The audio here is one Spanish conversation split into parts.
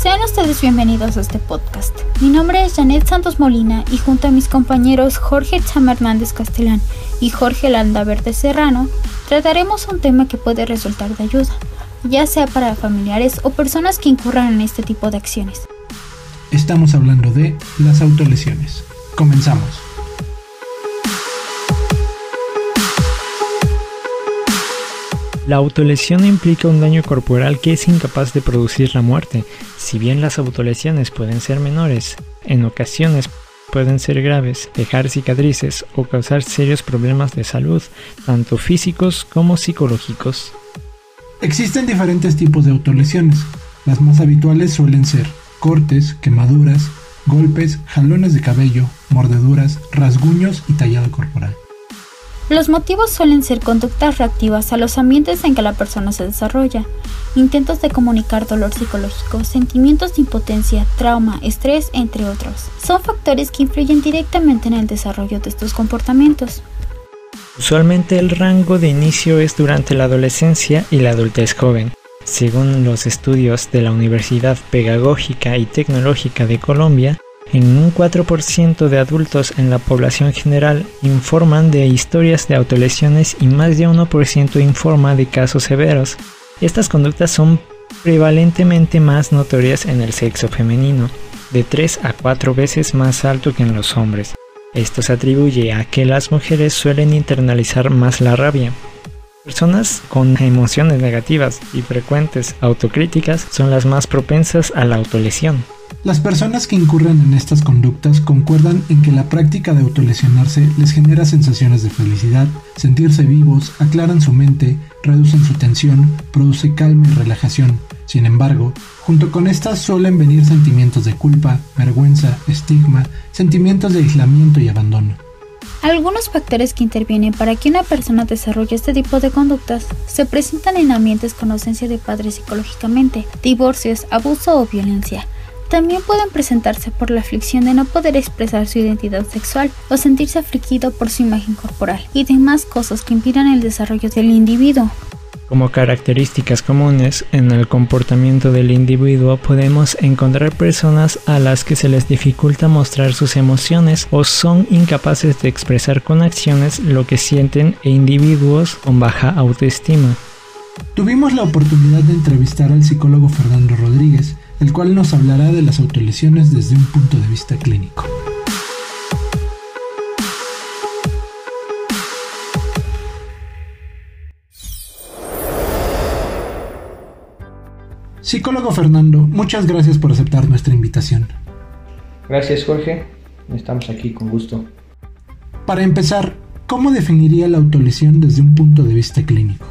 Sean ustedes bienvenidos a este podcast. Mi nombre es Janet Santos Molina y junto a mis compañeros Jorge Chama Hernández Castellán y Jorge Landaverde Serrano, trataremos un tema que puede resultar de ayuda, ya sea para familiares o personas que incurran en este tipo de acciones. Estamos hablando de las autolesiones. Comenzamos. La autolesión implica un daño corporal que es incapaz de producir la muerte. Si bien las autolesiones pueden ser menores, en ocasiones pueden ser graves, dejar cicatrices o causar serios problemas de salud, tanto físicos como psicológicos. Existen diferentes tipos de autolesiones. Las más habituales suelen ser cortes, quemaduras, golpes, jalones de cabello, mordeduras, rasguños y tallado corporal. Los motivos suelen ser conductas reactivas a los ambientes en que la persona se desarrolla, intentos de comunicar dolor psicológico, sentimientos de impotencia, trauma, estrés, entre otros. Son factores que influyen directamente en el desarrollo de estos comportamientos. Usualmente el rango de inicio es durante la adolescencia y la adultez joven. Según los estudios de la Universidad Pedagógica y Tecnológica de Colombia, en un 4% de adultos en la población general informan de historias de autolesiones y más de 1% informa de casos severos. Estas conductas son prevalentemente más notorias en el sexo femenino, de 3 a 4 veces más alto que en los hombres. Esto se atribuye a que las mujeres suelen internalizar más la rabia. Personas con emociones negativas y frecuentes autocríticas son las más propensas a la autolesión. Las personas que incurren en estas conductas concuerdan en que la práctica de autolesionarse les genera sensaciones de felicidad, sentirse vivos, aclaran su mente, reducen su tensión, produce calma y relajación. Sin embargo, junto con estas suelen venir sentimientos de culpa, vergüenza, estigma, sentimientos de aislamiento y abandono. Algunos factores que intervienen para que una persona desarrolle este tipo de conductas se presentan en ambientes con ausencia de padres psicológicamente, divorcios, abuso o violencia, también pueden presentarse por la aflicción de no poder expresar su identidad sexual o sentirse afligido por su imagen corporal y demás cosas que impidan el desarrollo del individuo. Como características comunes en el comportamiento del individuo podemos encontrar personas a las que se les dificulta mostrar sus emociones o son incapaces de expresar con acciones lo que sienten e individuos con baja autoestima. Tuvimos la oportunidad de entrevistar al psicólogo Fernando Rodríguez, el cual nos hablará de las autolesiones desde un punto de vista clínico. Psicólogo Fernando, muchas gracias por aceptar nuestra invitación. Gracias Jorge, estamos aquí con gusto. Para empezar, ¿cómo definiría la autolesión desde un punto de vista clínico?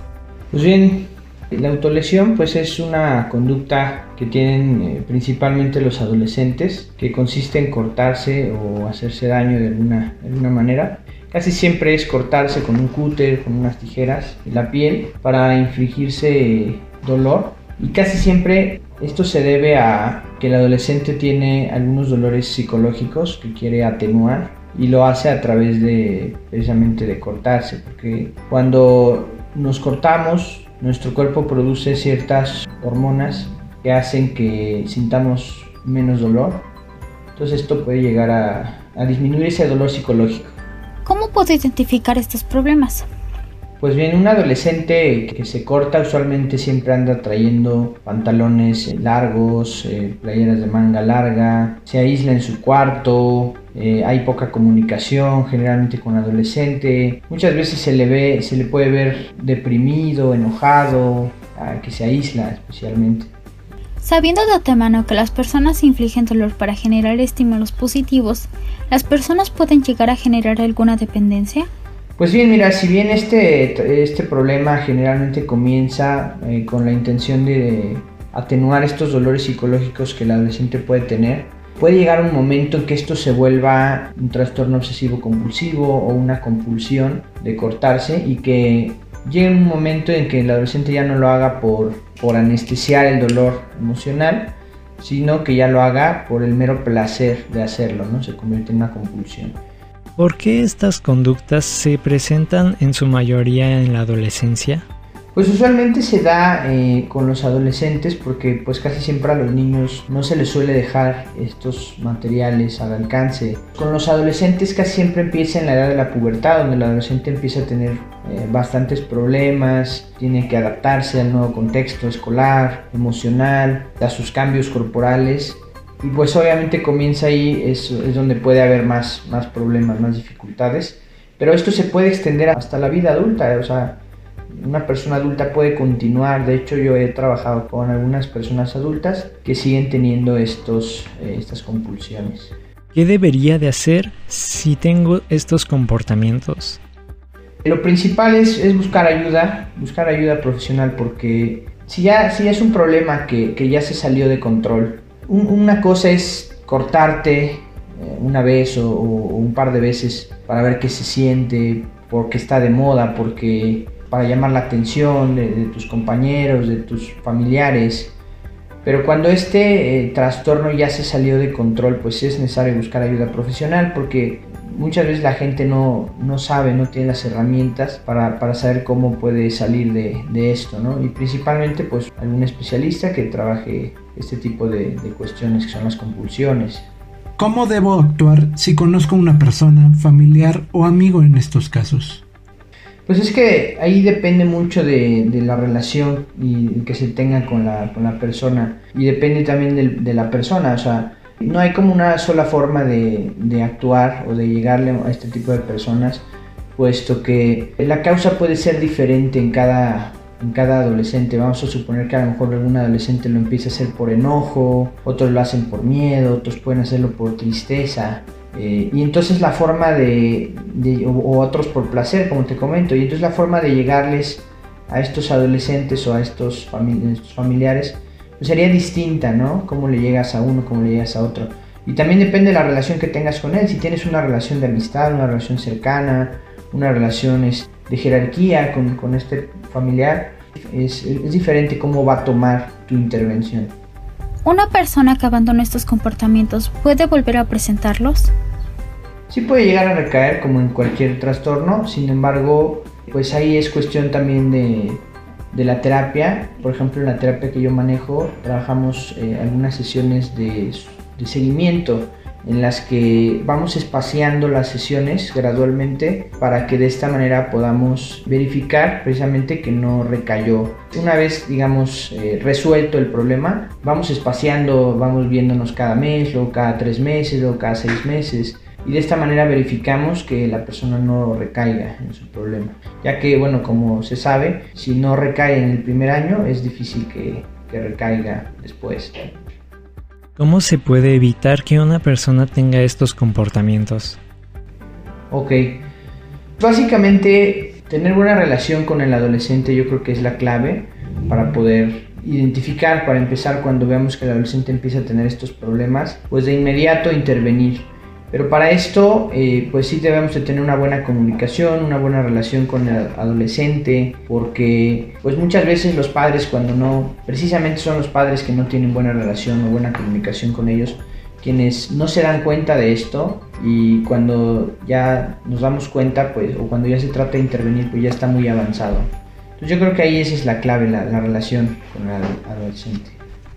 Pues bien, la autolesión pues es una conducta que tienen eh, principalmente los adolescentes que consiste en cortarse o hacerse daño de alguna, de alguna manera. Casi siempre es cortarse con un cúter, con unas tijeras la piel para infligirse dolor y casi siempre esto se debe a que el adolescente tiene algunos dolores psicológicos que quiere atenuar y lo hace a través de precisamente de cortarse porque cuando nos cortamos nuestro cuerpo produce ciertas hormonas que hacen que sintamos menos dolor. Entonces esto puede llegar a, disminuir ese dolor psicológico. ¿Cómo puedo identificar estos problemas? Pues bien, un adolescente que se corta usualmente siempre anda trayendo pantalones largos, eh, playeras de manga larga, se aísla en su cuarto, eh, hay poca comunicación generalmente con adolescente, muchas veces se le ve, se le puede ver deprimido, enojado, que se aísla especialmente. Sabiendo de antemano que las personas infligen dolor para generar estímulos positivos, ¿las personas pueden llegar a generar alguna dependencia? Pues bien, mira, si bien este, este problema generalmente comienza eh, con la intención de atenuar estos dolores psicológicos que el adolescente puede tener, puede llegar un momento en que esto se vuelva un trastorno obsesivo compulsivo o una compulsión de cortarse y que llegue un momento en que el adolescente ya no lo haga por, por anestesiar el dolor emocional, sino que ya lo haga por el mero placer de hacerlo, ¿no? Se convierte en una compulsión. ¿Por qué estas conductas se presentan en su mayoría en la adolescencia? Pues usualmente se da eh, con los adolescentes porque pues casi siempre a los niños no se les suele dejar estos materiales al alcance. Con los adolescentes casi siempre empieza en la edad de la pubertad, donde el adolescente empieza a tener eh, bastantes problemas, tiene que adaptarse al nuevo contexto escolar, emocional, a sus cambios corporales y pues obviamente comienza ahí, es, es donde puede haber más, más problemas, más dificultades. Pero esto se puede extender hasta la vida adulta, o sea, una persona adulta puede continuar. De hecho, yo he trabajado con algunas personas adultas que siguen teniendo estos, eh, estas compulsiones. ¿Qué debería de hacer si tengo estos comportamientos? Lo principal es, es buscar ayuda, buscar ayuda profesional porque si ya, si es un problema que, que ya se salió de control, una cosa es cortarte eh, una vez o, un par de veces para ver qué se siente, porque está de moda, porque para llamar la atención de, tus compañeros, de tus familiares. Pero cuando este eh, trastorno ya se salió de control, pues es necesario buscar ayuda profesional porque muchas veces la gente no, no sabe, no tiene las herramientas para, para saber cómo puede salir de, de, esto, ¿no? Y principalmente pues algún especialista que trabaje este tipo de, de cuestiones que son las compulsiones. ¿Cómo debo actuar si conozco a una persona, familiar o amigo en estos casos? Pues es que ahí depende mucho de, de la relación y que se tenga con la, con la persona y depende también de, de, la persona, o sea, no hay como una sola forma de, de actuar o de llegarle a este tipo de personas, puesto que la causa puede ser diferente en cada, en cada adolescente. Vamos a suponer que a lo mejor algún adolescente lo empieza a hacer por enojo, otros lo hacen por miedo, otros pueden hacerlo por tristeza. Eh, y entonces la forma de, o, otros por placer, como te comento, y entonces la forma de llegarles a estos adolescentes o a estos familiares pues sería distinta, ¿no? Cómo le llegas a uno, cómo le llegas a otro. Y también depende de la relación que tengas con él. Si tienes una relación de amistad, una relación cercana, una relación de jerarquía con, con este familiar, es, es diferente cómo va a tomar tu intervención. ¿Una persona que abandona estos comportamientos puede volver a presentarlos? Sí puede llegar a recaer como en cualquier trastorno, sin embargo, pues ahí es cuestión también de, de la terapia. Por ejemplo, en la terapia que yo manejo, trabajamos eh, algunas sesiones de, de seguimiento en las que vamos espaciando las sesiones gradualmente para que de esta manera podamos verificar precisamente que no recayó. Una vez, digamos, eh, resuelto el problema, vamos espaciando, vamos viéndonos cada mes, luego cada tres meses, luego cada seis meses. Y de esta manera verificamos que la persona no recaiga en su problema. Ya que, bueno, como se sabe, si no recae en el primer año, es difícil que, que recaiga después. ¿Cómo se puede evitar que una persona tenga estos comportamientos? Ok. Básicamente, tener buena relación con el adolescente yo creo que es la clave para poder identificar, para empezar cuando veamos que el adolescente empieza a tener estos problemas, pues de inmediato intervenir pero para esto, eh, pues sí debemos de tener una buena comunicación, una buena relación con el adolescente, porque pues muchas veces los padres cuando no, precisamente son los padres que no tienen buena relación o buena comunicación con ellos, quienes no se dan cuenta de esto y cuando ya nos damos cuenta, pues, o cuando ya se trata de intervenir, pues ya está muy avanzado. Entonces yo creo que ahí esa es la clave, la, la relación con el adolescente.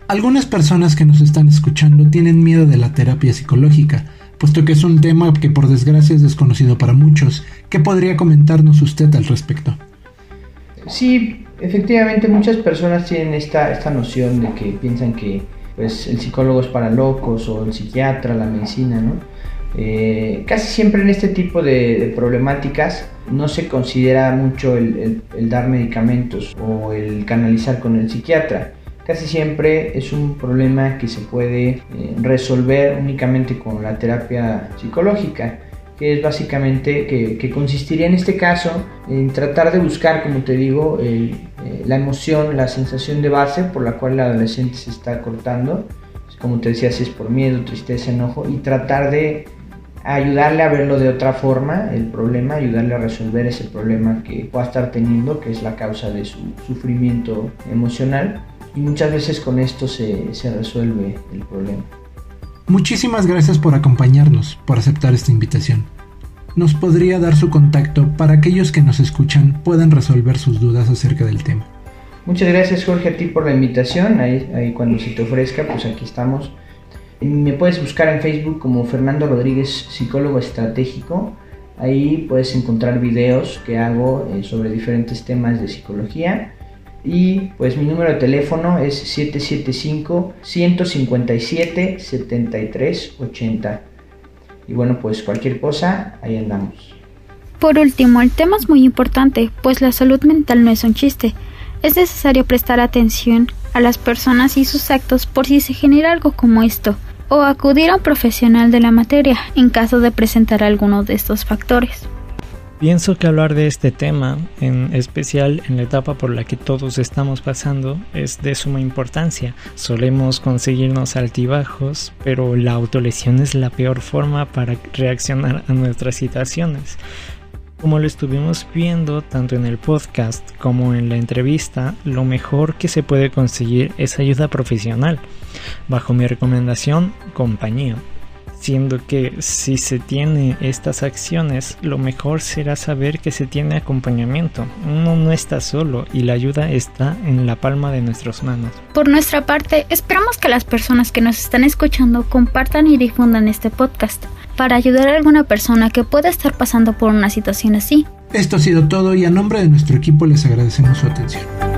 Algunas personas que nos están escuchando tienen miedo de la terapia psicológica puesto que es un tema que por desgracia es desconocido para muchos. ¿Qué podría comentarnos usted al respecto? Sí, efectivamente muchas personas tienen esta, esta noción de que piensan que pues, el psicólogo es para locos o el psiquiatra, la medicina, ¿no? Eh, casi siempre en este tipo de, problemáticas no se considera mucho el dar medicamentos o el canalizar con el psiquiatra casi siempre es un problema que se puede eh, resolver únicamente con la terapia psicológica que es básicamente que, que, consistiría en este caso en tratar de buscar, como te digo, eh, la emoción, la sensación de base por la cual el adolescente se está cortando, como te decía, si es por miedo, tristeza, enojo, y tratar de ayudarle a verlo de otra forma, el problema, ayudarle a resolver ese problema que pueda estar teniendo, que es la causa de su sufrimiento emocional y muchas veces con esto se, se resuelve el problema. Muchísimas gracias por acompañarnos, por aceptar esta invitación. nos podría dar su contacto para aquellos que nos escuchan puedan resolver sus dudas acerca del tema. Muchas gracias Jorge a ti por la invitación, ahí, ahí cuando se te ofrezca, pues aquí estamos. Me puedes buscar en Facebook como Fernando Rodríguez, psicólogo estratégico. Ahí puedes encontrar videos que hago eh, sobre diferentes temas de psicología. Y pues mi número de teléfono es 775 157 7380. Y bueno, pues cualquier cosa, ahí andamos. Por último, el tema es muy importante, pues la salud mental no es un chiste. Es necesario prestar atención a las personas y sus actos por si se genera algo como esto, o acudir a un profesional de la materia en caso de presentar alguno de estos factores. Pienso que hablar de este tema, en especial en la etapa por la que todos estamos pasando, es de suma importancia. Solemos conseguirnos altibajos, pero la autolesión es la peor forma para reaccionar a nuestras situaciones. Como lo estuvimos viendo tanto en el podcast como en la entrevista, lo mejor que se puede conseguir es ayuda profesional. Bajo mi recomendación, compañía siendo que si se tiene estas acciones, lo mejor será saber que se tiene acompañamiento. Uno no está solo y la ayuda está en la palma de nuestras manos. Por nuestra parte, esperamos que las personas que nos están escuchando compartan y difundan este podcast para ayudar a alguna persona que pueda estar pasando por una situación así. Esto ha sido todo y a nombre de nuestro equipo les agradecemos su atención.